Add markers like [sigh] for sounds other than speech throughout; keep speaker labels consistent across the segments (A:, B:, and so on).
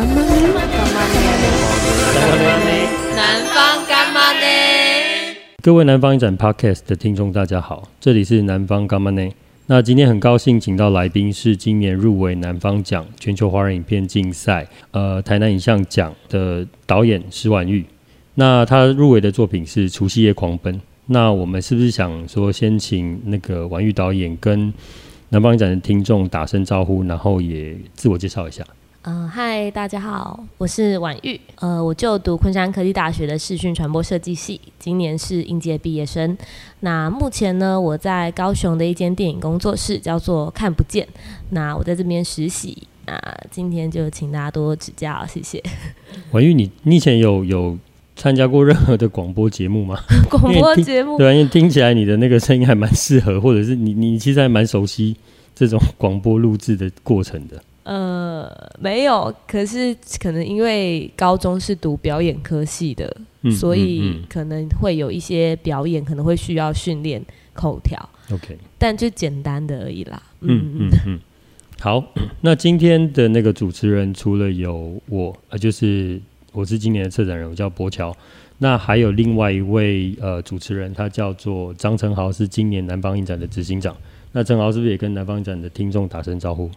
A: 干嘛呢？干嘛呢？南方干妈呢？
B: 各位南方影展 Podcast 的听众，大家好，这里是南方干妈呢？那今天很高兴请到来宾是今年入围南方奖全球华人影片竞赛呃台南影像奖的导演施婉玉。那他入围的作品是《除夕夜狂奔》。那我们是不是想说，先请那个婉玉导演跟南方影展的听众打声招呼，然后也自我介绍一下？
C: 嗯、呃，嗨，大家好，我是婉玉。呃，我就读昆山科技大学的视讯传播设计系，今年是应届毕业生。那目前呢，我在高雄的一间电影工作室，叫做看不见。那我在这边实习。那今天就请大家多多指教，谢谢。[laughs]
B: 婉玉，你你以前有有参加过任何的广播节目吗？[laughs]
C: 广播节目，
B: 对，因为听起来你的那个声音还蛮适合，或者是你你其实还蛮熟悉这种广播录制的过程的。
C: 呃，没有，可是可能因为高中是读表演科系的，嗯、所以可能会有一些表演可能会需要训练口条。
B: OK，
C: 但就简单的而已啦。
B: 嗯嗯嗯。好，[clears throat] 那今天的那个主持人除了有我，呃，就是。我是今年的策展人，我叫博乔。那还有另外一位呃主持人，他叫做张成豪，是今年南方影展的执行长。那成豪是不是也跟南方影展的听众打声招呼？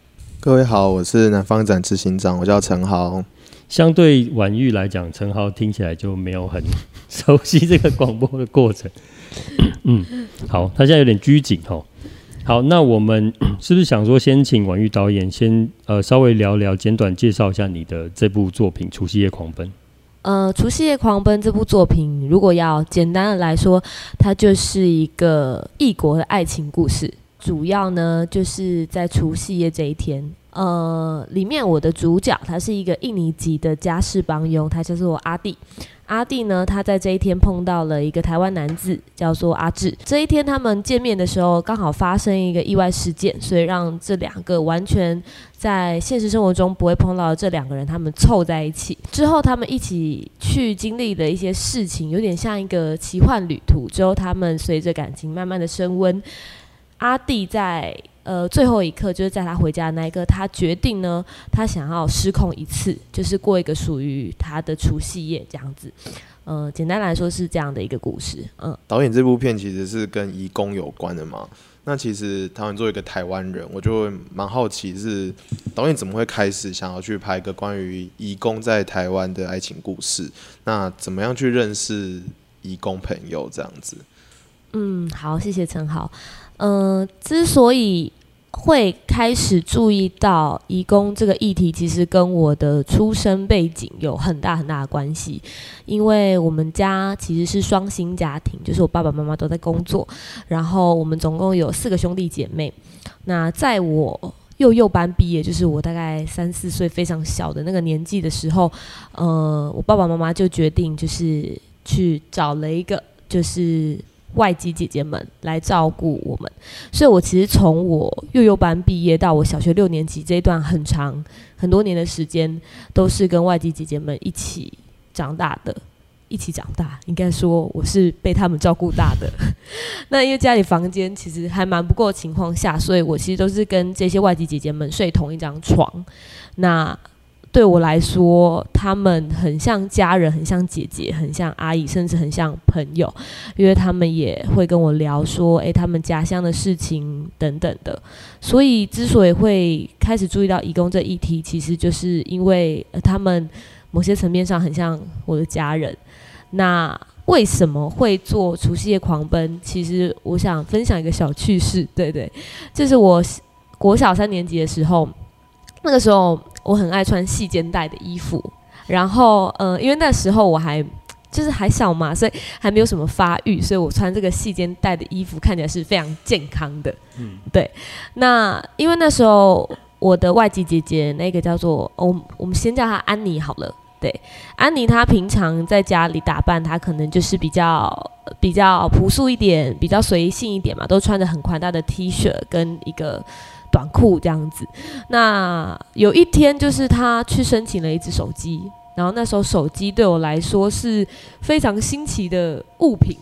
D: 各位好，我是南方展执行长，我叫陈豪。
B: 相对婉玉来讲，陈豪听起来就没有很熟悉这个广播的过程。[coughs] 嗯，好，他现在有点拘谨哦。好，那我们 [coughs] 是不是想说，先请婉玉导演先呃稍微聊聊，简短介绍一下你的这部作品《除夕夜狂奔》。
C: 呃，《除夕夜狂奔》这部作品，如果要简单的来说，它就是一个异国的爱情故事，主要呢就是在除夕夜这一天。呃，里面我的主角他是一个印尼籍的家事帮佣，他叫做阿弟。阿弟呢，他在这一天碰到了一个台湾男子，叫做阿志。这一天他们见面的时候，刚好发生一个意外事件，所以让这两个完全在现实生活中不会碰到的这两个人，他们凑在一起。之后他们一起去经历的一些事情，有点像一个奇幻旅途。之后他们随着感情慢慢的升温，阿弟在。呃，最后一刻就是在他回家的那一刻，他决定呢，他想要失控一次，就是过一个属于他的除夕夜这样子。呃，简单来说是这样的一个故事。嗯，
D: 导演这部片其实是跟移工有关的嘛。那其实他们作为一个台湾人，我就会蛮好奇，是导演怎么会开始想要去拍一个关于移工在台湾的爱情故事？那怎么样去认识移工朋友这样子？
C: 嗯，好，谢谢陈豪。嗯、之所以会开始注意到移工这个议题，其实跟我的出生背景有很大很大的关系。因为我们家其实是双薪家庭，就是我爸爸妈妈都在工作，然后我们总共有四个兄弟姐妹。那在我幼幼班毕业，就是我大概三四岁非常小的那个年纪的时候，呃，我爸爸妈妈就决定就是去找了一个就是。外籍姐姐们来照顾我们，所以我其实从我幼幼班毕业到我小学六年级这一段很长很多年的时间，都是跟外籍姐姐们一起长大的，一起长大。应该说我是被他们照顾大的。那因为家里房间其实还蛮不够情况下，所以我其实都是跟这些外籍姐姐们睡同一张床。那对我来说，他们很像家人，很像姐姐，很像阿姨，甚至很像朋友，因为他们也会跟我聊说，诶，他们家乡的事情等等的。所以，之所以会开始注意到义工这议题，其实就是因为他们某些层面上很像我的家人。那为什么会做除夕夜狂奔？其实我想分享一个小趣事，对对，就是我国小三年级的时候，那个时候。我很爱穿细肩带的衣服，然后，呃，因为那时候我还就是还小嘛，所以还没有什么发育，所以我穿这个细肩带的衣服看起来是非常健康的。嗯，对。那因为那时候我的外籍姐姐那个叫做，我我们先叫她安妮好了。对，安妮她平常在家里打扮，她可能就是比较比较朴素一点，比较随性一点嘛，都穿着很宽大的 T 恤跟一个。短裤这样子，那有一天就是他去申请了一只手机，然后那时候手机对我来说是非常新奇的物品，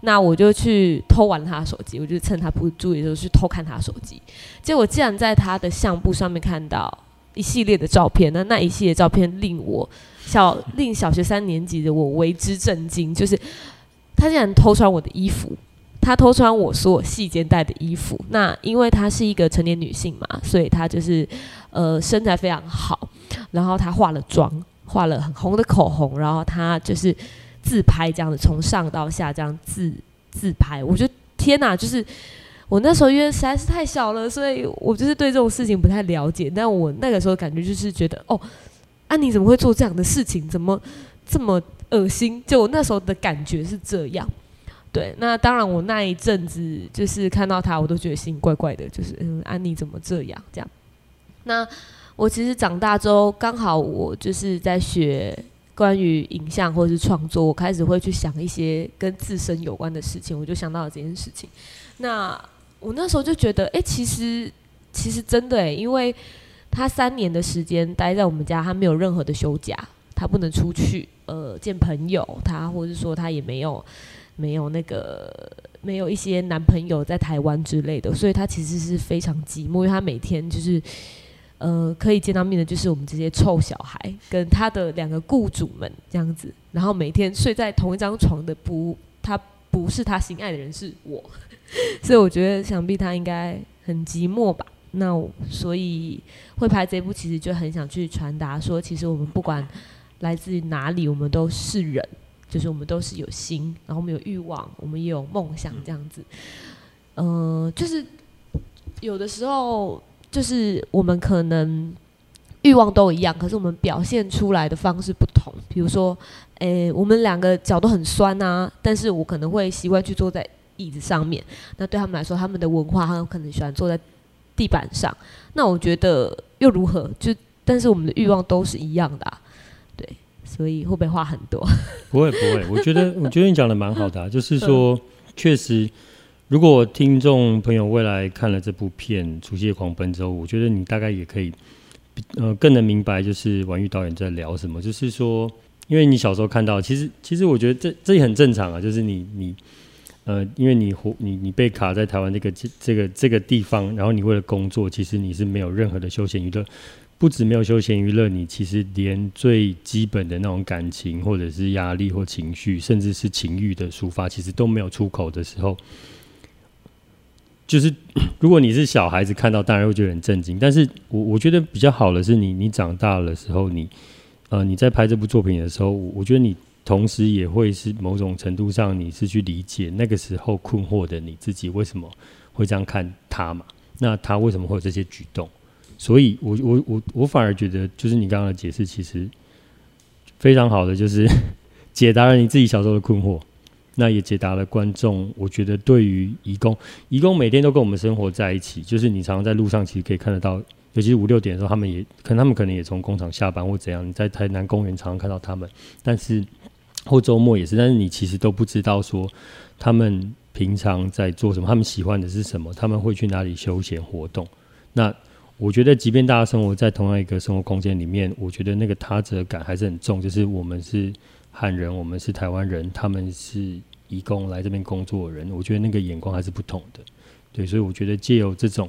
C: 那我就去偷玩他的手机，我就趁他不注意的时候去偷看他的手机，结果竟然在他的相簿上面看到一系列的照片，那那一系列照片令我小令小学三年级的我为之震惊，就是他竟然偷穿我的衣服，她偷穿我所有细肩带的衣服。那因为她是一个成年女性嘛，所以她就是呃身材非常好，然后她化了妆，画了很红的口红，然后她就是自拍这样子，从上到下这样自自拍，我觉得天哪，就是。我那时候因为实在是太小了，所以我就是对这种事情不太了解。但我那个时候感觉就是觉得，哦，啊你怎么会做这样的事情？怎么这么恶心？就我那时候的感觉是这样。对，那当然我那一阵子就是看到他，我都觉得心里怪怪的，就是嗯，安妮怎么这样？这样。那我其实长大之后，刚好我就是在学关于影像或者是创作，我开始会去想一些跟自身有关的事情，我就想到了这件事情。那我那时候就觉得，哎、其实其实真的哎，因为他三年的时间待在我们家，他没有任何的休假，他不能出去呃见朋友，他或者说他也没有没有那个没有一些男朋友在台湾之类的，所以他其实是非常寂寞，因为他每天就是呃可以见到面的就是我们这些臭小孩跟他的两个雇主们这样子，然后每天睡在同一张床的不，他不是他心爱的人是我。[laughs] 所以我觉得，想必他应该很寂寞吧。那所以会拍这部，其实就很想去传达说，其实我们不管来自于哪里，我们都是人，就是我们都是有心，然后我们有欲望，我们也有梦想，这样子。嗯、就是有的时候，就是我们可能欲望都一样，可是我们表现出来的方式不同。比如说，诶，我们两个脚都很酸啊，但是我可能会习惯去坐在。椅子上面，那对他们来说，他们的文化，他们可能喜欢坐在地板上。那我觉得又如何？就但是我们的欲望都是一样的，所以会不会话很多？[laughs]
B: 不会不会，我觉得 [laughs] 我觉得你讲的蛮好的啊，[laughs] 就是说，确实，如果听众朋友未来看了这部片《除夕夜狂奔》之后，我觉得你大概也可以，呃，更能明白就是婉玉导演在聊什么。就是说，因为你小时候看到，其实其实我觉得这这也很正常啊，就是你你。呃，因为你活你你被卡在台湾这个这这个这个地方，然后你为了工作，其实你是没有任何的休闲娱乐，不止没有休闲娱乐，你其实连最基本的那种感情或者是压力或情绪，甚至是情欲的抒发，其实都没有出口的时候，就是 [coughs] 如果你是小孩子看到，当然会觉得很震惊。但是我我觉得比较好的是你你长大了的时候，你呃你在拍这部作品的时候，我觉得你。同时也会是某种程度上，你是去理解那个时候困惑的你自己为什么会这样看他嘛？那他为什么会有这些举动？所以我我我我反而觉得，就是你刚刚的解释其实非常好的，就是 [laughs] 解答了你自己小时候的困惑，那也解答了观众。我觉得对于移工，移工每天都跟我们生活在一起，就是你常常在路上其实可以看得到，尤其是五六点的时候，他们也可能他们可能也从工厂下班或怎样，你在台南公园常常看到他们，但是。或周末也是，但是你其实都不知道说他们平常在做什么，他们喜欢的是什么，他们会去哪里休闲活动。那我觉得，即便大家生活在同样一个生活空间里面，我觉得那个他者感还是很重。就是我们是汉人，我们是台湾人，他们是移工来这边工作的人，我觉得那个眼光还是不同的。对，所以我觉得借由这种，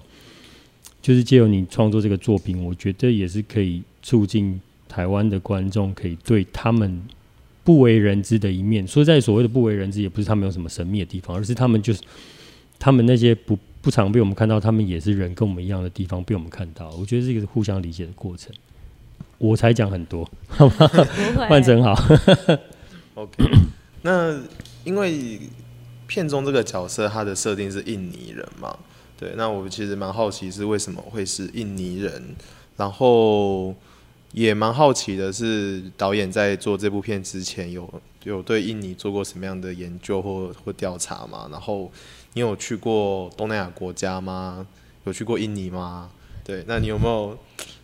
B: 就是借由你创作这个作品，我觉得也是可以促进台湾的观众可以对他们。不为人知的一面，说在所谓的不为人知，也不是他们有什么神秘的地方，而是他们就是他们那些不不常被我们看到，他们也是人，跟我们一样的地方被我们看到。我觉得这个是互相理解的过程。我才讲很多，好吗？换成好。
D: OK，那因为片中这个角色他的设定是印尼人嘛，对，那我其实蛮好奇是为什么会是印尼人，然后。也蛮好奇的是，导演在做这部片之前有有对印尼做过什么样的研究或或调查吗？然后你有去过东南亚国家吗？有去过印尼吗？对，那你有没有？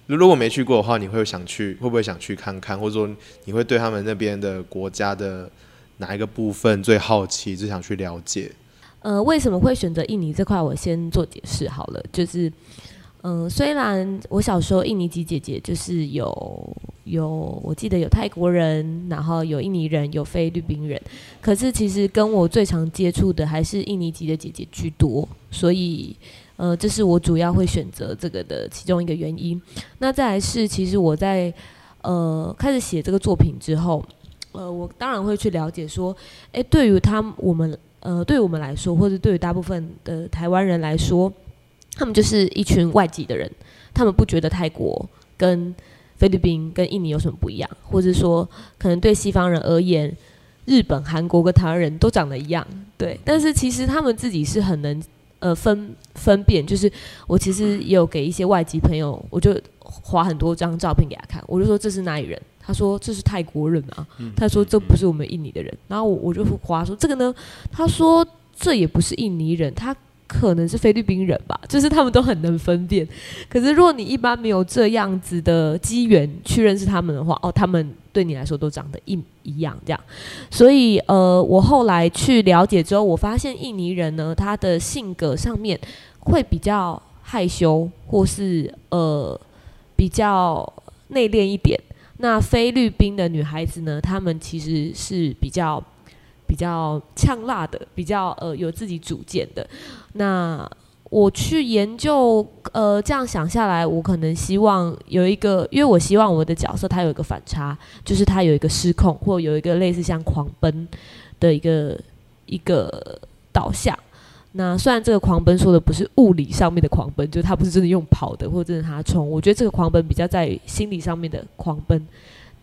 D: 如果没去过的话，你会想去？会不会想去看看？或者说你会对他们那边的国家的哪一个部分最好奇，最想去了解？
C: 呃，为什么会选择印尼这块？我先做解释好了，就是。嗯，虽然我小时候印尼籍姐姐就是有有，我记得有泰国人，然后有印尼人，有菲律宾人，可是其实跟我最常接触的还是印尼籍的姐姐居多，所以呃，这是我主要会选择这个的其中一个原因。那再来是，其实我在呃开始写这个作品之后，呃，我当然会去了解说，诶，对于他们我们呃，对于我们来说，或者对于大部分的台湾人来说，他们就是一群外籍的人，他们不觉得泰国跟菲律宾跟印尼有什么不一样，或者说可能对西方人而言，日本、韩国跟台湾人都长得一样，对，但是其实他们自己是很能。呃，分分辨就是，我其实也有给一些外籍朋友，我就划很多张照片给他看，我就说这是哪里人？他说这是泰国人啊，他说这不是我们印尼的人，然后我我就划说这个呢，他说这也不是印尼人，他。可能是菲律宾人吧，就是他们都很能分辨。可是如果你一般没有这样子的机缘去认识他们的话，哦，他们对你来说都长得一一样这样。所以呃，我后来去了解之后，我发现印尼人呢，他的性格上面会比较害羞，或是呃比较内敛一点。那菲律宾的女孩子呢，她们其实是比较。比较呛辣的，比较呃有自己主见的。那我去研究，呃，这样想下来，我可能希望有一个，因为我希望我的角色他有一个反差，就是他有一个失控，或有一个类似像狂奔的一个一个导向。那虽然这个狂奔说的不是物理上面的狂奔，就是他不是真的用跑的，或者真的他冲。我觉得这个狂奔比较在心理上面的狂奔，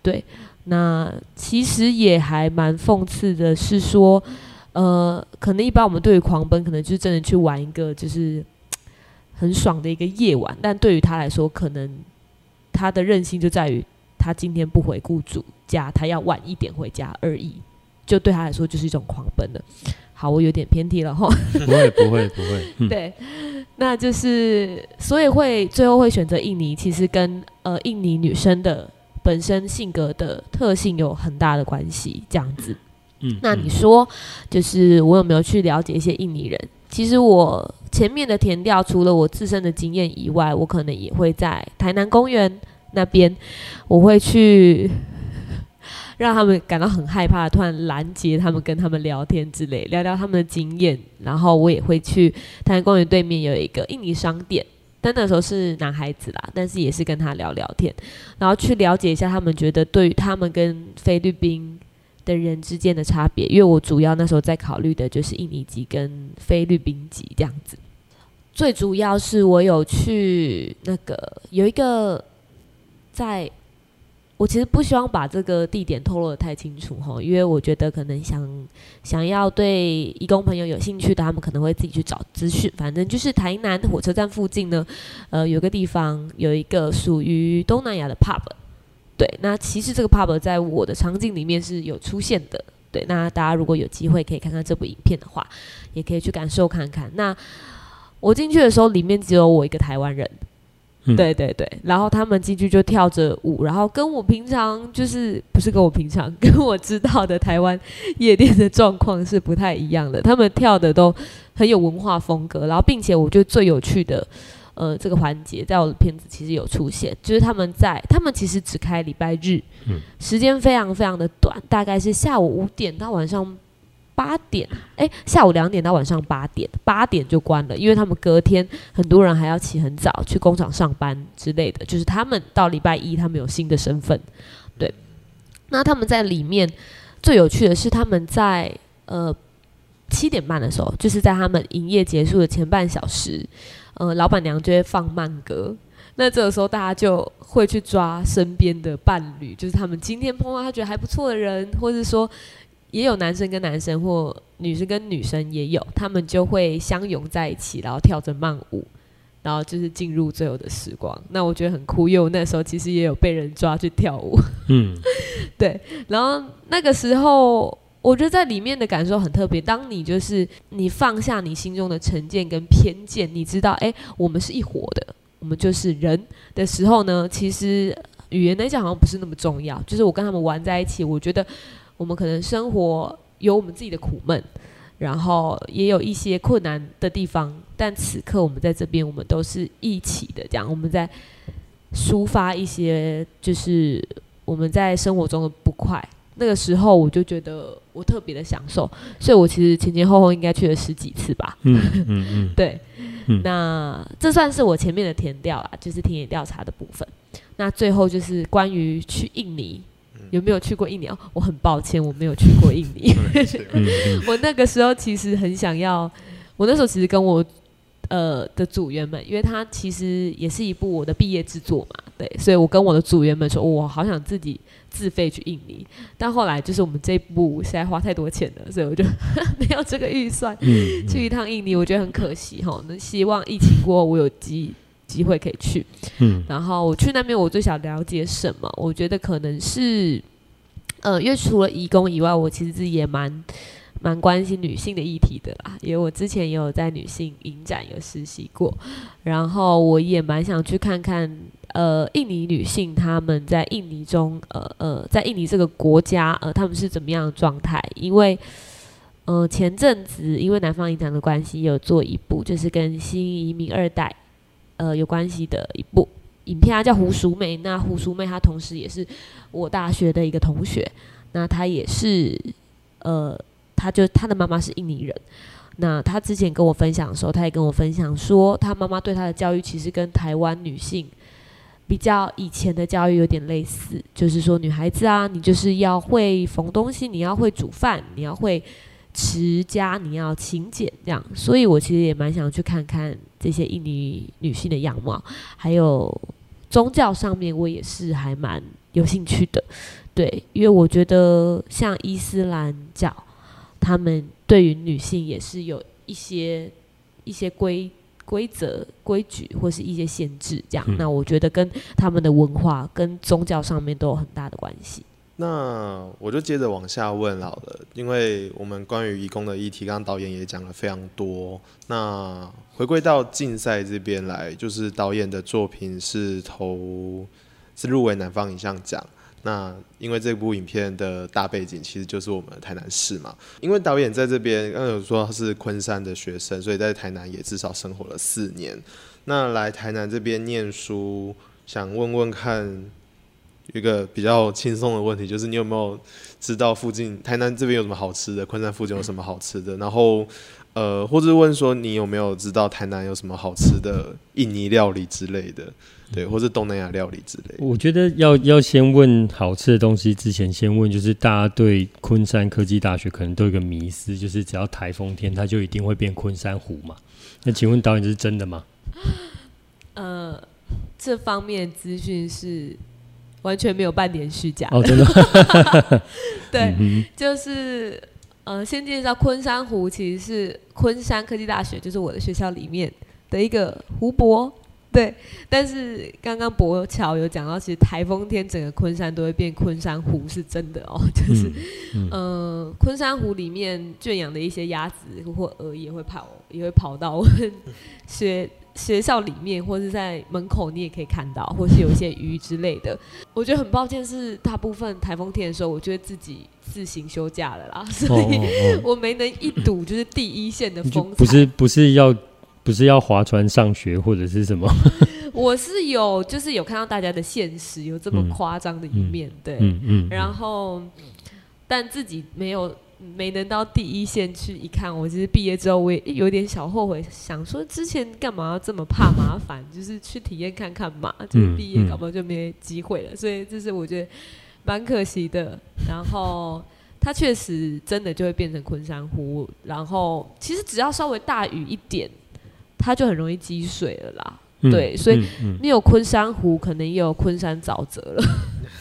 C: 对。那其实也还蛮讽刺的，是说，呃，可能一般我们对于狂奔，可能就是真的去玩一个就是很爽的一个夜晚，但对于他来说，可能他的任性就在于他今天不回雇主家，他要晚一点回家而已，就对他来说就是一种狂奔了。[laughs] 好，我有点偏题了哈。
B: 不会，不会，不会。嗯、[laughs]
C: 对，那就是所以会最后会选择印尼，其实跟呃印尼女生的。本身性格的特性有很大的关系，这样子。嗯，那你说，就是我有没有去了解一些印尼人？其实我前面的填调，除了我自身的经验以外，我可能也会在台南公园那边，我会去让他们感到很害怕，突然拦截他们，跟他们聊天之类，聊聊他们的经验。然后我也会去台南公园对面有一个印尼商店。但那时候是男孩子啦，但是也是跟他聊聊天，然后去了解一下他们觉得对于他们跟菲律宾的人之间的差别，因为我主要那时候在考虑的就是印尼籍跟菲律宾籍这样子。最主要是我有去那个有一个在。我其实不希望把这个地点透露得太清楚哈，因为我觉得可能想想要对义工朋友有兴趣的，他们可能会自己去找资讯。反正就是台南火车站附近呢，呃，有个地方有一个属于东南亚的 pub。对，那其实这个 pub 在我的场景里面是有出现的。对，那大家如果有机会可以看看这部影片的话，也可以去感受看看。那我进去的时候，里面只有我一个台湾人。对对对，然后他们进去就跳着舞，然后跟我平常就是不是跟我平常跟我知道的台湾夜店的状况是不太一样的。他们跳的都很有文化风格，然后并且我觉得最有趣的，呃，这个环节在我的片子其实有出现，就是他们在他们其实只开礼拜日，时间非常非常的短，大概是下午五点到晚上。八点，哎，下午两点到晚上八点，八点就关了，因为他们隔天很多人还要起很早去工厂上班之类的。就是他们到礼拜一，他们有新的身份，对。那他们在里面最有趣的是，他们在呃七点半的时候，就是在他们营业结束的前半小时，呃，老板娘就会放慢歌。那这个时候大家就会去抓身边的伴侣，就是他们今天碰到他觉得还不错的人，或者说。也有男生跟男生或女生跟女生也有，他们就会相拥在一起，然后跳着慢舞，然后就是进入最后的时光。那我觉得很酷，因为我那时候其实也有被人抓去跳舞。嗯，[laughs] 对。然后那个时候，我觉得在里面的感受很特别。当你就是你放下你心中的成见跟偏见，你知道，哎，我们是一伙的，我们就是人的时候呢，其实语言来讲好像不是那么重要。就是我跟他们玩在一起，我觉得。我们可能生活有我们自己的苦闷，然后也有一些困难的地方，但此刻我们在这边，我们都是一起的，这样我们在抒发一些就是我们在生活中的不快。那个时候我就觉得我特别的享受，所以我其实前前后后应该去了十几次吧。嗯嗯嗯，[laughs] 对。嗯，那这算是我前面的填调啦，就是田野调查的部分。那最后就是关于去印尼，有没有去过印尼？哦，我很抱歉，我没有去过印尼。[laughs] [laughs] 我那个时候其实很想要，我那时候其实跟我。呃的组员们，因为他其实也是一部我的毕业制作嘛，对，所以我跟我的组员们说，我好想自己自费去印尼，但后来就是我们这部实在花太多钱了，所以我就 [laughs] 没有这个预算、嗯、去一趟印尼，我觉得很可惜哈。那希望疫情过后我有机机会可以去，嗯，然后我去那边，我最想了解什么？我觉得可能是，呃，因为除了义工以外，我其实自己也蛮。蛮关心女性的议题的啦，因为我之前也有在女性影展有实习过，然后我也蛮想去看看，呃，印尼女性她们在印尼中，呃呃，在印尼这个国家，呃，她们是怎么样的状态？因为，呃，前阵子因为南方影展的关系，有做一部就是跟新移民二代，呃，有关系的一部影片，啊，叫胡淑梅。那胡淑梅她同时也是我大学的一个同学，那她也是，呃。她就她的妈妈是印尼人，那她之前跟我分享的时候，她也跟我分享说，她妈妈对她的教育其实跟台湾女性比较以前的教育有点类似，就是说女孩子啊，你就是要会缝东西，你要会煮饭，你要会持家，你要勤俭这样。所以我其实也蛮想去看看这些印尼女性的样貌，还有宗教上面，我也是还蛮有兴趣的。对，因为我觉得像伊斯兰教。他们对于女性也是有一些一些规规则、规矩或是一些限制，这样。嗯。那我觉得跟他们的文化跟宗教上面都有很大的关系。
D: 那我就接着往下问好了，因为我们关于移工的议题，刚刚导演也讲了非常多。那回归到竞赛这边来，就是导演的作品是投是入围南方影像奖。那因为这部影片的大背景其实就是我们台南市嘛，因为导演在这边刚刚有说他是昆山的学生，所以在台南也至少生活了四年。那来台南这边念书，想问问看一个比较轻松的问题，就是你有没有知道附近台南这边有什么好吃的？昆山附近有什么好吃的？然后呃，或者问说你有没有知道台南有什么好吃的印尼料理之类的？对，或是东南亚料理之类。
B: 我觉得要要先问好吃的东西之前，先问就是大家对昆山科技大学可能都有一个迷思，就是只要台风天，它就一定会变昆山湖嘛。[laughs] 那请问导演这是真的吗？
C: 呃，这方面资讯是完全没有半点虚假。
B: 哦，真的。[laughs]
C: 对，嗯、就是呃，先介绍昆山湖，其实是昆山科技大学，就是我的学校里面的一个湖泊。对，但是刚刚博乔有讲到，其实台风天整个昆山都会变昆山湖，是真的哦。[laughs] 就是，嗯，嗯呃、昆山湖里面圈养的一些鸭子或鹅也会跑，也会跑到我们学学校里面，或是在门口，你也可以看到，或是有一些鱼之类的。我觉得很抱歉，是大部分台风天的时候，我觉得自己自行休假了啦，[laughs] 所以我没能一睹就是第一线的风采。
B: 不是，不是要。不是要划船上学或者是什么？[laughs]
C: 我是有，就是有看到大家的现实有这么夸张的一面，嗯、对，嗯嗯、然后但自己没有没能到第一线去一看。我其实毕业之后我也有点小后悔，想说之前干嘛要这么怕麻烦，就是去体验看看嘛。就是毕业搞不好就没机会了，所以这是我觉得蛮可惜的。然后它确实真的就会变成昆山湖，然后其实只要稍微大雨一点。它就很容易积水了啦，嗯、对，所以你有昆山湖，可能也有昆山沼泽了，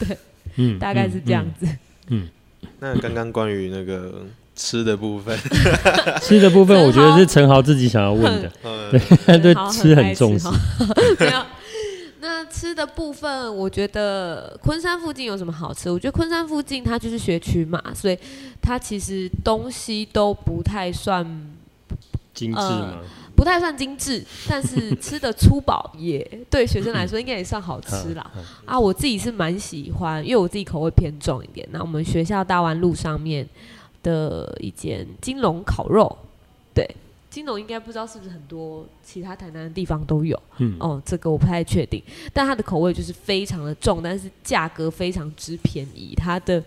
C: [laughs] 对，嗯、大概是这样子。
D: 嗯，嗯那刚刚关于那个吃的部分，[laughs]
B: 吃的部分，我觉得是陈豪自己想要问的，对，[laughs] 对，[laughs] 吃很重视。
C: 没有，那吃的部分，我觉得昆山附近有什么好吃？我觉得昆山附近它就是学区嘛，所以它其实东西都不太算
B: 精致嘛。呃
C: 不太算精致，但是 [laughs] 吃的粗饱也对学生来说应该也算好吃啦。啊，我自己是蛮喜欢，因为我自己口味偏重一点。那我们学校大湾路上面的一间金龙烤肉，对，金龙应该不知道是不是很多其他台南的地方都有。嗯，哦，这个我不太确定，但它的口味就是非常的重，但是价格非常之便宜。它的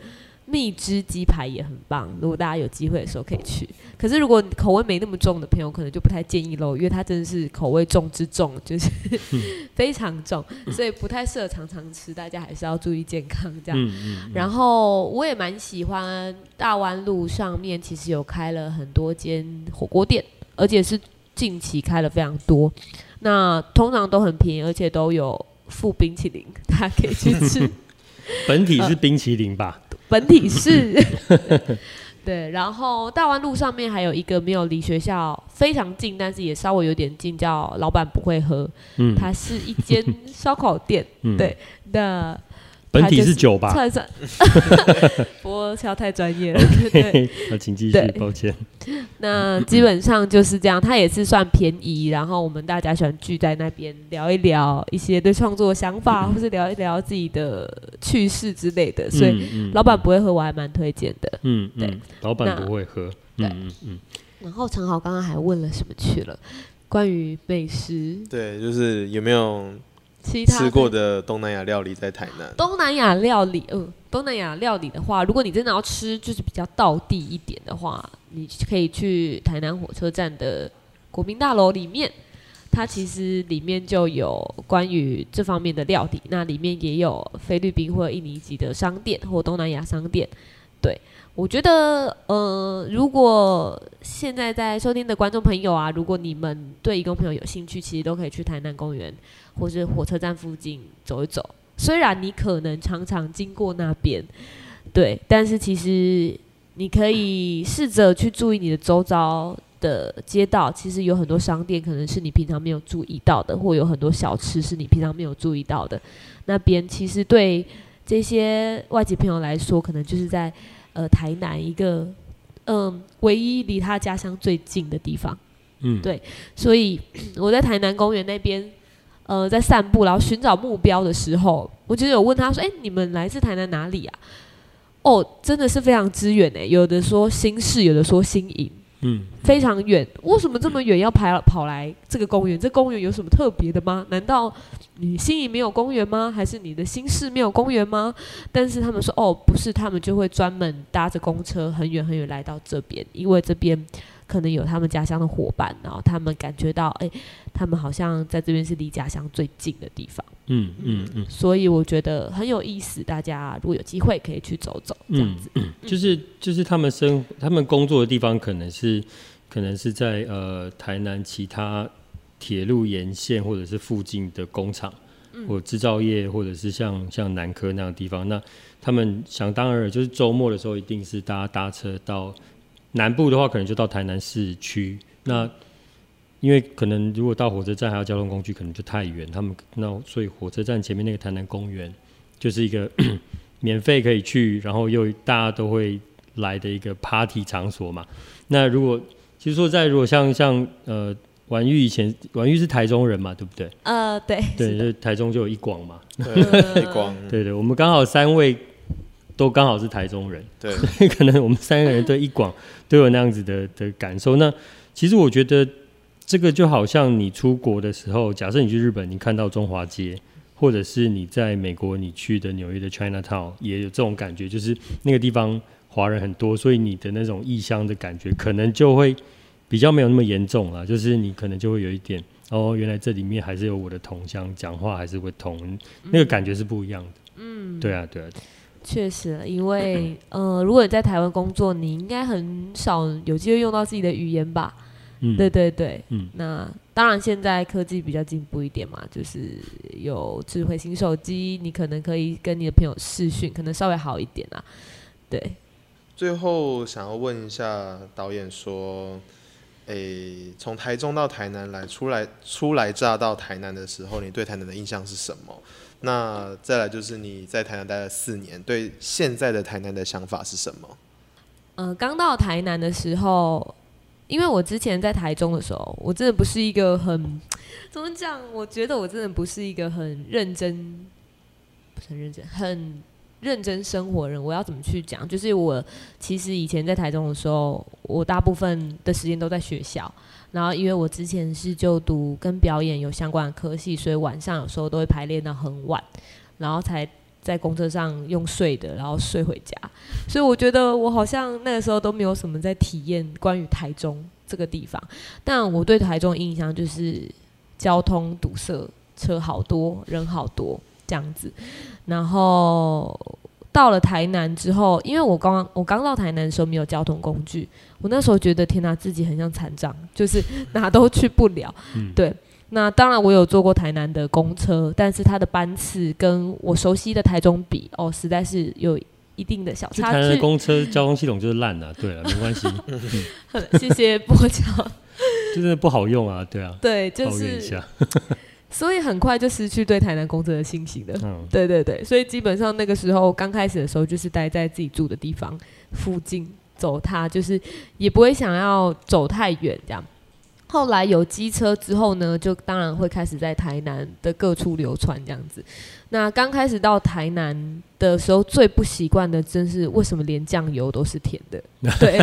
C: 蜜汁鸡排也很棒，如果大家有机会的时候可以去。可是如果口味没那么重的朋友，可能就不太建议喽，因为它真的是口味重之重，就是 [laughs] 非常重，所以不太适合常常吃。大家还是要注意健康这样。
B: 嗯嗯嗯、
C: 然后我也蛮喜欢大湾路上面，其实有开了很多间火锅店，而且是近期开了非常多。那通常都很便宜，而且都有附冰淇淋，大家可以去吃。[laughs]
B: 本体是冰淇淋吧？
C: 呃、本体是，[laughs] 对。然后大湾路上面还有一个没有离学校非常近，但是也稍微有点近，叫老板不会喝。嗯，它是一间烧烤店。嗯、对，那。
B: 本体是酒吧，
C: 算算，[laughs] 不过要太专业了。对，
B: 那请继续，抱歉。
C: 那基本上就是这样，它也是算便宜，然后我们大家喜欢聚在那边聊一聊一些对创作的想法，或是聊一聊自己的趣事之类的。所以老板不会喝，我还蛮推荐的。嗯，对，
B: 老板不会喝。
C: 对，嗯嗯。然后陈豪刚刚还问了什么去了？关于美食。
D: 对，就是有没有？吃过的东南亚料理在台南。
C: 东南亚料理，嗯，东南亚料理的话，如果你真的要吃，就是比较道地一点的话，你可以去台南火车站的国民大楼里面，它其实里面就有关于这方面的料理，那里面也有菲律宾或印尼籍的商店或东南亚商店，对。我觉得，呃，如果现在在收听的观众朋友啊，如果你们对移工朋友有兴趣，其实都可以去台南公园或是火车站附近走一走。虽然你可能常常经过那边，对，但是其实你可以试着去注意你的周遭的街道，其实有很多商店可能是你平常没有注意到的，或有很多小吃是你平常没有注意到的。那边其实对这些外籍朋友来说，可能就是在。呃，台南一个，嗯、呃，唯一离他家乡最近的地方，嗯，对，所以 [clears throat] 我在台南公园那边，呃，在散步，然后寻找目标的时候，我就有问他说：“哎、欸，你们来自台南哪里啊？”哦，真的是非常之远哎，有的说新市，有的说新营。嗯，非常远，为什么这么远要跑跑来这个公园？这公园有什么特别的吗？难道你心里没有公园吗？还是你的心事没有公园吗？但是他们说，哦，不是，他们就会专门搭着公车很远很远来到这边，因为这边。可能有他们家乡的伙伴，然后他们感觉到，哎、欸，他们好像在这边是离家乡最近的地方。嗯嗯嗯。所以我觉得很有意思，大家如果有机会可以去走走，这样子。嗯嗯、就是就是他们生他们工作的地方，可能是可能是在呃台南其他铁路沿线或者是附近的工厂，嗯、或制造业，或者是像像南科那样的地方。那他们想当然就是周末的时候，一定是大家搭车到。南部的话，可能就到台南市区。那因为可能如果到火车站还要交通工具，可能就太远。他们那所以火车站前面那个台南公园，就是一个 [clears throat] 免费可以去，然后又大家都会来的一个 party 场所嘛。那如果其实说在如果像像呃婉玉以前婉玉是台中人嘛，对不对？呃，对，对，就台中就有一广嘛，[laughs] 一广，对对，我们刚好三位。都刚好是台中人，对，所 [laughs] 以可能我们三个人对一广 [laughs] 都有那样子的的感受。那其实我觉得这个就好像你出国的时候，假设你去日本，你看到中华街，或者是你在美国你去的纽约的 Chinatown，也有这种感觉，就是那个地方华人很多，所以你的那种异乡的感觉可能就会比较没有那么严重了。就是你可能就会有一点，哦，原来这里面还是有我的同乡，讲话还是会同，那个感觉是不一样的。嗯，对啊，对啊。确实，因为呃，如果你在台湾工作，你应该很少有机会用到自己的语言吧？嗯，对对对，嗯，那当然现在科技比较进步一点嘛，就是有智慧型手机，你可能可以跟你的朋友视讯，可能稍微好一点啊。对，最后想要问一下导演说，诶，从台中到台南来，初来初来乍到台南的时候，你对台南的印象是什么？那再来就是你在台南待了四年，对现在的台南的想法是什么？呃，刚到台南的时候，因为我之前在台中的时候，我真的不是一个很怎么讲？我觉得我真的不是一个很认真，不是很认真，很认真生活人。我要怎么去讲？就是我其实以前在台中的时候，我大部分的时间都在学校。然后，因为我之前是就读跟表演有相关的科系，所以晚上有时候都会排练到很晚，然后才在公车上用睡的，然后睡回家。所以我觉得我好像那个时候都没有什么在体验关于台中这个地方。但我对台中的印象就是交通堵塞，车好多，人好多这样子。然后到了台南之后，因为我刚我刚到台南的时候没有交通工具，我那时候觉得天哪，自己很像残障，就是哪都去不了。对。那当然，我有坐过台南的公车，但是它的班次跟我熟悉的台中比，哦，实在是有一定的小差距。
B: 台南的公车交通系统就是烂了，[laughs] 对了，没关系。
C: 谢谢波桥，[laughs]
B: 就是不好用啊，对啊。
C: 对，就是。所以很快就失去对台南工作的信心了。嗯，对对对，所以基本上那个时候刚开始的时候，就是待在自己住的地方附近走它，就是也不会想要走太远这样。后来有机车之后呢，就当然会开始在台南的各处流传这样子。那刚开始到台南的时候，最不习惯的真是为什么连酱油都是甜的？[laughs] 对，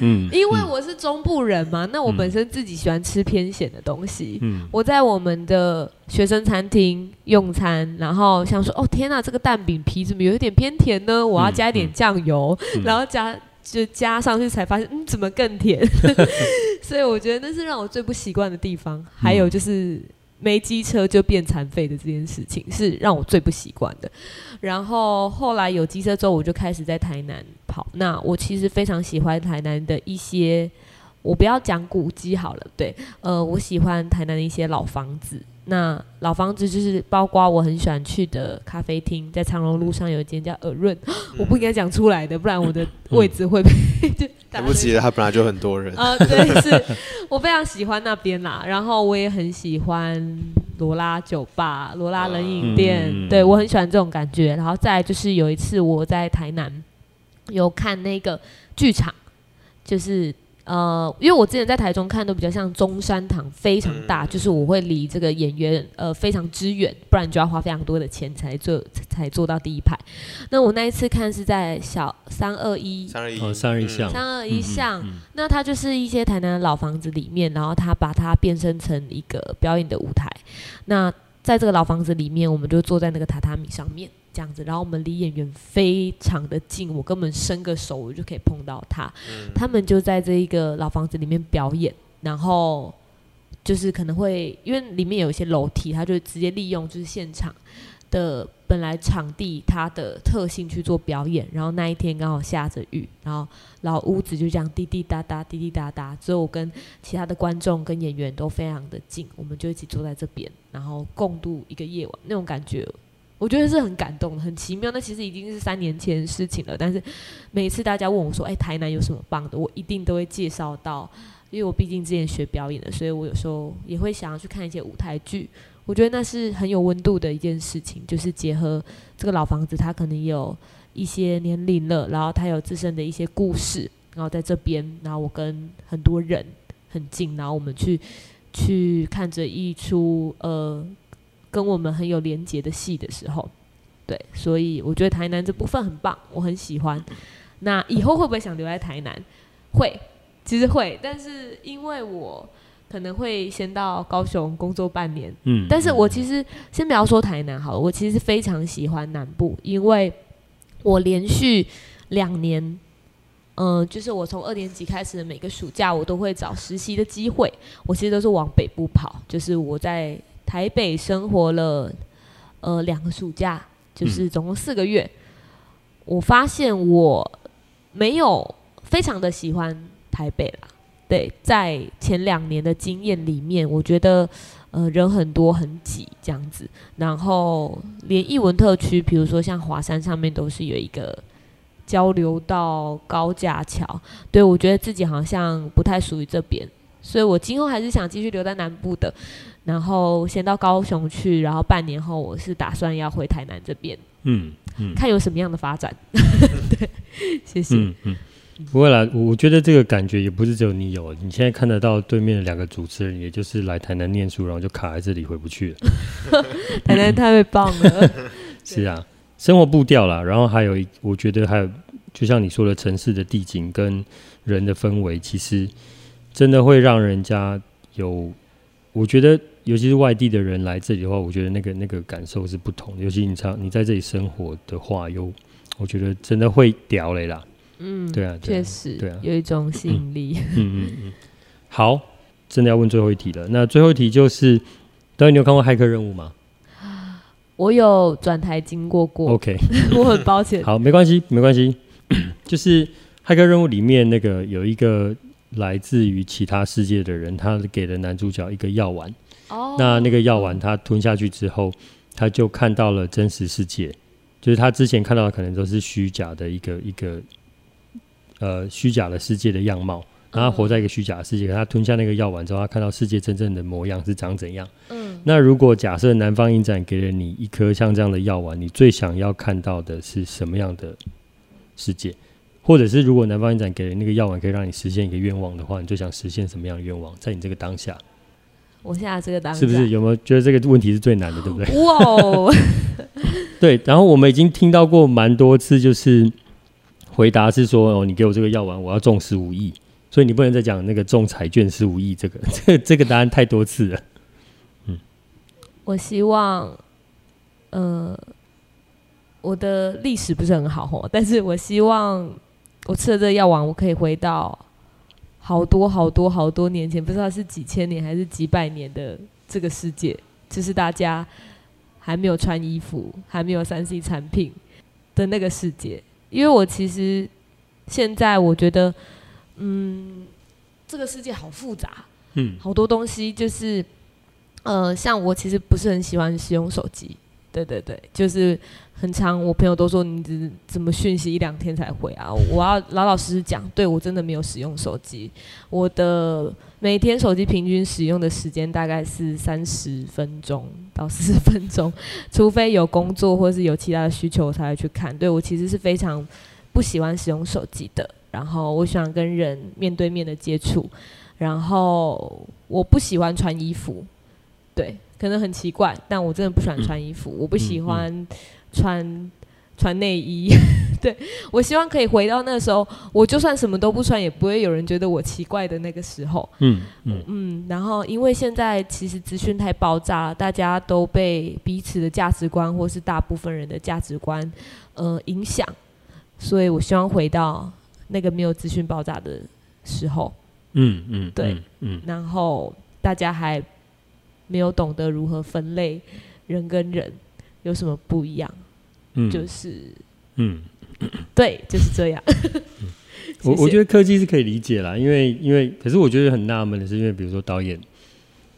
C: 嗯，[laughs] 因为我是中部人嘛，那我本身自己喜欢吃偏咸的东西。嗯，我在我们的学生餐厅用餐，然后想说，哦天哪，这个蛋饼皮怎么有一点偏甜呢？我要加一点酱油，然后加。就加上去才发现，嗯，怎么更甜？[laughs] 所以我觉得那是让我最不习惯的地方。还有就是没机车就变残废的这件事情，是让我最不习惯的。然后后来有机车之后，我就开始在台南跑。那我其实非常喜欢台南的一些，我不要讲古迹好了，对，呃，我喜欢台南的一些老房子。那老房子就是包括我很喜欢去的咖啡厅，在长隆路上有一间叫耳润，嗯、[gasps] 我不应该讲出来的，不然我的位置会被。[laughs] 对
D: 不起，他本来就很多人。
C: 呃，对，是 [laughs] 我非常喜欢那边啦。然后我也很喜欢罗拉酒吧、罗拉冷饮店，嗯、对我很喜欢这种感觉。然后再就是有一次我在台南有看那个剧场，就是。呃，因为我之前在台中看都比较像中山堂，非常大，就是我会离这个演员呃非常之远，不然就要花非常多的钱才坐才坐到第一排。那我那一次看是在小三二一
D: 三二一
B: 三二一巷
C: 三二一巷，那它就是一些台南的老房子里面，然后它把它变身成一个表演的舞台。那在这个老房子里面，我们就坐在那个榻榻米上面。这样子，然后我们离演员非常的近，我根本伸个手我就可以碰到他。嗯、他们就在这一个老房子里面表演，然后就是可能会因为里面有一些楼梯，他就直接利用就是现场的本来场地它的特性去做表演。然后那一天刚好下着雨，然后老屋子就这样滴滴答答，滴滴答答。所以我跟其他的观众跟演员都非常的近，我们就一起坐在这边，然后共度一个夜晚，那种感觉。我觉得是很感动，很奇妙。那其实已经是三年前的事情了。但是每次大家问我说：“哎，台南有什么棒的？”我一定都会介绍到，因为我毕竟之前学表演的，所以我有时候也会想要去看一些舞台剧。我觉得那是很有温度的一件事情，就是结合这个老房子，它可能有一些年龄了，然后它有自身的一些故事，然后在这边，然后我跟很多人很近，然后我们去去看着一出呃。跟我们很有连结的戏的时候，对，所以我觉得台南这部分很棒，我很喜欢。那以后会不会想留在台南？会，其实会，但是因为我可能会先到高雄工作半年，嗯，但是我其实先不要说台南好了，我其实非常喜欢南部，因为我连续两年，嗯、呃，就是我从二年级开始的每个暑假，我都会找实习的机会，我其实都是往北部跑，就是我在。台北生活了呃两个暑假，就是总共四个月。嗯、我发现我没有非常的喜欢台北啦。对，在前两年的经验里面，我觉得呃人很多很挤这样子。然后连艺文特区，比如说像华山上面都是有一个交流到高架桥。对，我觉得自己好像不太属于这边，所以我今后还是想继续留在南部的。然后先到高雄去，然后半年后我是打算要回台南这边，嗯嗯，看有什么样的发展。[laughs] 对，谢谢。嗯嗯，
B: 不会啦，我觉得这个感觉也不是只有你有，你现在看得到对面的两个主持人，也就是来台南念书，然后就卡在这里回不去了。[laughs]
C: 台南太棒了。[laughs]
B: 是啊，生活步调啦，然后还有一，我觉得还有，就像你说的，城市的地景跟人的氛围，其实真的会让人家有。我觉得尤其是外地的人来这里的话，我觉得那个那个感受是不同的。尤其你常你在这里生活的话，有我觉得真的会屌嘞啦。
C: 嗯，
B: 对啊，
C: 确实，
B: 对啊，
C: 有一种吸引力。
B: 嗯嗯嗯。好，真的要问最后一题了。那最后一题就是，导演，你有看过《骇客任务》吗？
C: 我有转台经过过。
B: OK，[laughs]
C: 我很抱歉。
B: 好，没关系，没关系。[coughs] 就是《骇客任务》里面那个有一个来自于其他世界的人，他给了男主角一个药丸。哦。那那个药丸他吞下去之后，他就看到了真实世界，就是他之前看到的可能都是虚假的一个一个呃虚假的世界的样貌。然后他活在一个虚假的世界，他吞下那个药丸之后，他看到世界真正的模样是长怎样。嗯，那如果假设南方影展给了你一颗像这样的药丸，你最想要看到的是什么样的世界？或者是如果南方影展给了那个药丸可以让你实现一个愿望的话，你最想实现什么样的愿望？在你这个当下，
C: 我现在这个答案
B: 是不是有没有觉得这个问题是最难的，对不对？
C: 哇哦，[laughs]
B: 对。然后我们已经听到过蛮多次，就是回答是说：“哦，你给我这个药丸，我要中十五亿。”所以你不能再讲那个中彩券十五亿这个，这 [laughs] 这个答案太多次了。嗯，
C: 我希望，呃，我的历史不是很好哦，但是我希望我吃了这个药丸，我可以回到好多好多好多年前，不知道是几千年还是几百年的这个世界，就是大家还没有穿衣服，还没有三 C 产品的那个世界。因为我其实现在我觉得。嗯，这个世界好复杂，嗯，好多东西就是，呃，像我其实不是很喜欢使用手机，对对对，就是很长，我朋友都说你怎么讯息一两天才回啊？我要老老实实讲，对我真的没有使用手机，我的每天手机平均使用的时间大概是三十分钟到四十分钟，除非有工作或是有其他的需求我才会去看。对，我其实是非常不喜欢使用手机的。然后我喜欢跟人面对面的接触，然后我不喜欢穿衣服，对，可能很奇怪，但我真的不喜欢穿衣服，我不喜欢穿穿内衣，[laughs] 对，我希望可以回到那个时候，我就算什么都不穿，也不会有人觉得我奇怪的那个时候，嗯嗯。嗯，然后因为现在其实资讯太爆炸，大家都被彼此的价值观或是大部分人的价值观呃影响，所以我希望回到。那个没有资讯爆炸的时候，嗯嗯，对，嗯，然后大家还没有懂得如何分类人跟人有什么不一样，嗯，就是，嗯，[coughs] 对，就是这样。[laughs]
B: 我我觉得科技是可以理解啦，因为因为可是我觉得很纳闷的是，因为比如说导演，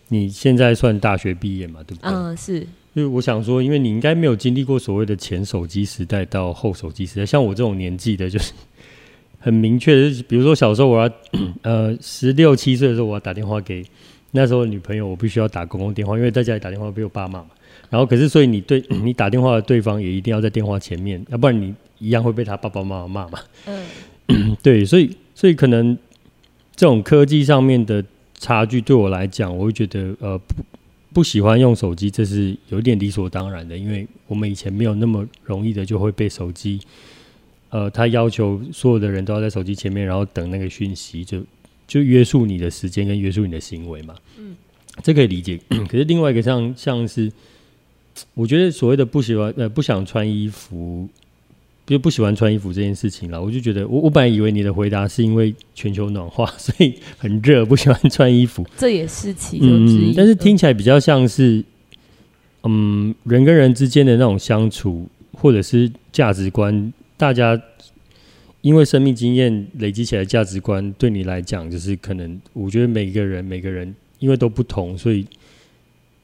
B: 你现在算大学毕业嘛，对不对？
C: 嗯，是。
B: 因为我想说，因为你应该没有经历过所谓的前手机时代到后手机时代，像我这种年纪的，就是。很明确的是，比如说小时候我要，呃，十六七岁的时候我要打电话给那时候女朋友，我必须要打公共电话，因为在家里打电话被我爸骂嘛。然后可是所以你对 [clears throat] 你打电话的对方也一定要在电话前面，要不然你一样会被他爸爸妈妈骂嘛。嗯，[clears throat] 对，所以所以可能这种科技上面的差距对我来讲，我会觉得呃不不喜欢用手机，这是有点理所当然的，因为我们以前没有那么容易的就会被手机。呃，他要求所有的人都要在手机前面，然后等那个讯息，就就约束你的时间跟约束你的行为嘛。嗯，这可以理解。[clears throat] 可是另外一个像像是，我觉得所谓的不喜欢呃不想穿衣服，就不喜欢穿衣服这件事情啦，我就觉得我我本来以为你的回答是因为全球暖化，[laughs] 所以很热，不喜欢穿衣服。
C: 这也是其中之一。
B: 嗯，但是听起来比较像是，嗯，人跟人之间的那种相处，或者是价值观。大家因为生命经验累积起来的价值观，对你来讲就是可能，我觉得每个人每个人因为都不同，所以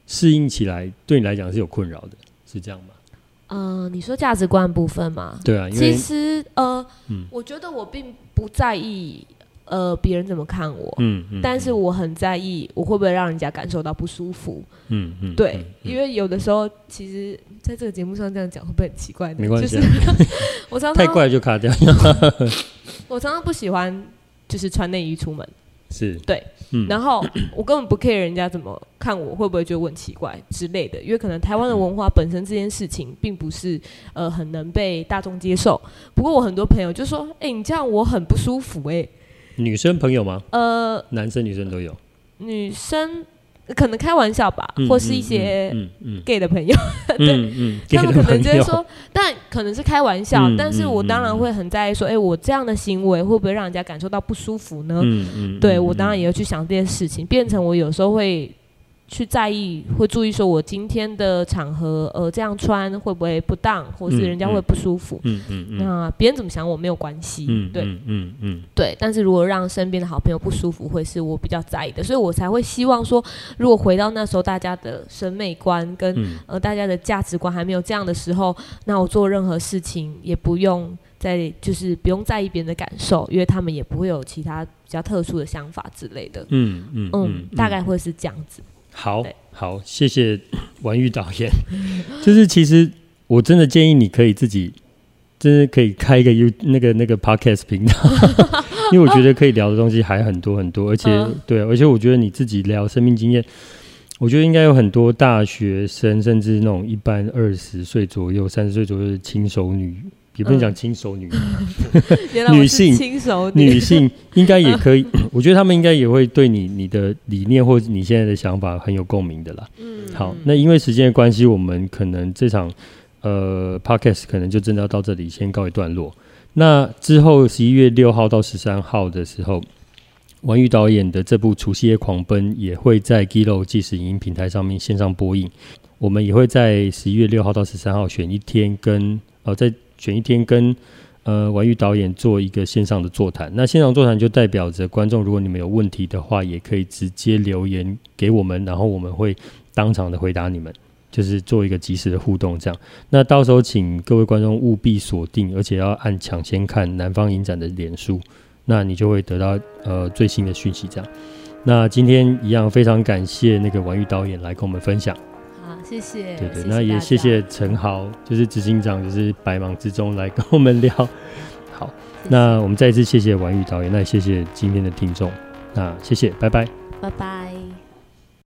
B: 适应起来对你来讲是有困扰的，是这样吗？
C: 嗯、呃，你说价值观部分吗？
B: 对啊，
C: 其实呃，嗯、我觉得我并不在意。呃，别人怎么看我？嗯，嗯，但是我很在意，我会不会让人家感受到不舒服？嗯嗯，对，嗯嗯、因为有的时候，其实在这个节目上这样讲会不会很奇怪？
B: 没关系，
C: 就是 [laughs] 我常常
B: 太怪就卡掉。[laughs]
C: 我常常不喜欢就是穿内衣出门，
B: 是
C: 对，嗯、然后我根本不 care 人家怎么看我，会不会觉得我很奇怪之类的？因为可能台湾的文化本身这件事情并不是呃很能被大众接受。不过我很多朋友就说：“哎、欸，你这样我很不舒服。”哎。
B: 女生朋友吗？呃，男生女生都有。
C: 女生，可能开玩笑吧，
B: 嗯、
C: 或是一些 gay 的朋友，[laughs]
B: 嗯对，
C: 他们可能就会说，但可能是开玩笑，
B: 嗯、
C: 但是我当然会很在意说，哎、欸，我这样的行为会不会让人家感受到不舒服呢？
B: 嗯嗯，
C: 对我当然也要去想这件事情，变成我有时候会。去在意，会注意说，我今天的场合，呃，这样穿会不会不当，或是人家会不舒服？
B: 嗯嗯嗯。
C: 那别人怎么想我没有关系。
B: 嗯，
C: 对，
B: 嗯嗯嗯。对，
C: 但是如果让身边的好朋友不舒服，会是我比较在意的，所以我才会希望说，如果回到那时候大家的审美观跟呃大家的价值观还没有这样的时候，那我做任何事情也不用再就是不用在意别人的感受，因为他们也不会有其他比较特殊的想法之类的。
B: 嗯嗯
C: 嗯，大概会是这样子。
B: 好好，谢谢 [coughs] 婉玉导演。[laughs] 就是其实我真的建议你可以自己，真的可以开一个 U 那个那个 Podcast 频道，[laughs] 因为我觉得可以聊的东西还很多很多，而且、嗯、对，而且我觉得你自己聊生命经验，我觉得应该有很多大学生，甚至那种一般二十岁左右、三十岁左右的轻熟女。也不能讲轻熟女，[laughs]
C: 嗯、女性轻熟
B: 女性应该也可以，[coughs] 我觉得他们应该也会对你你的理念或者你现在的想法很有共鸣的啦。嗯，好，那因为时间的关系，我们可能这场呃 podcast 可能就真的要到这里先告一段落。那之后十一月六号到十三号的时候，王玉导演的这部《除夕夜狂奔》也会在 Giloo 即时影音平台上面线上播映。我们也会在十一月六号到十三号选一天跟呃在。选一天跟呃婉玉导演做一个线上的座谈，那线上座谈就代表着观众，如果你们有问题的话，也可以直接留言给我们，然后我们会当场的回答你们，就是做一个及时的互动这样。那到时候请各位观众务必锁定，而且要按抢先看南方影展的脸书，那你就会得到呃最新的讯息这样。那今天一样非常感谢那个婉玉导演来跟我们分享。
C: 谢谢，
B: 对对，那也谢谢陈豪，就是执行长，就是百忙之中来跟我们聊。好，谢谢，那我们再一次谢谢婉玉导演，那也谢谢今天的听众，那谢谢，拜拜，
C: 拜拜。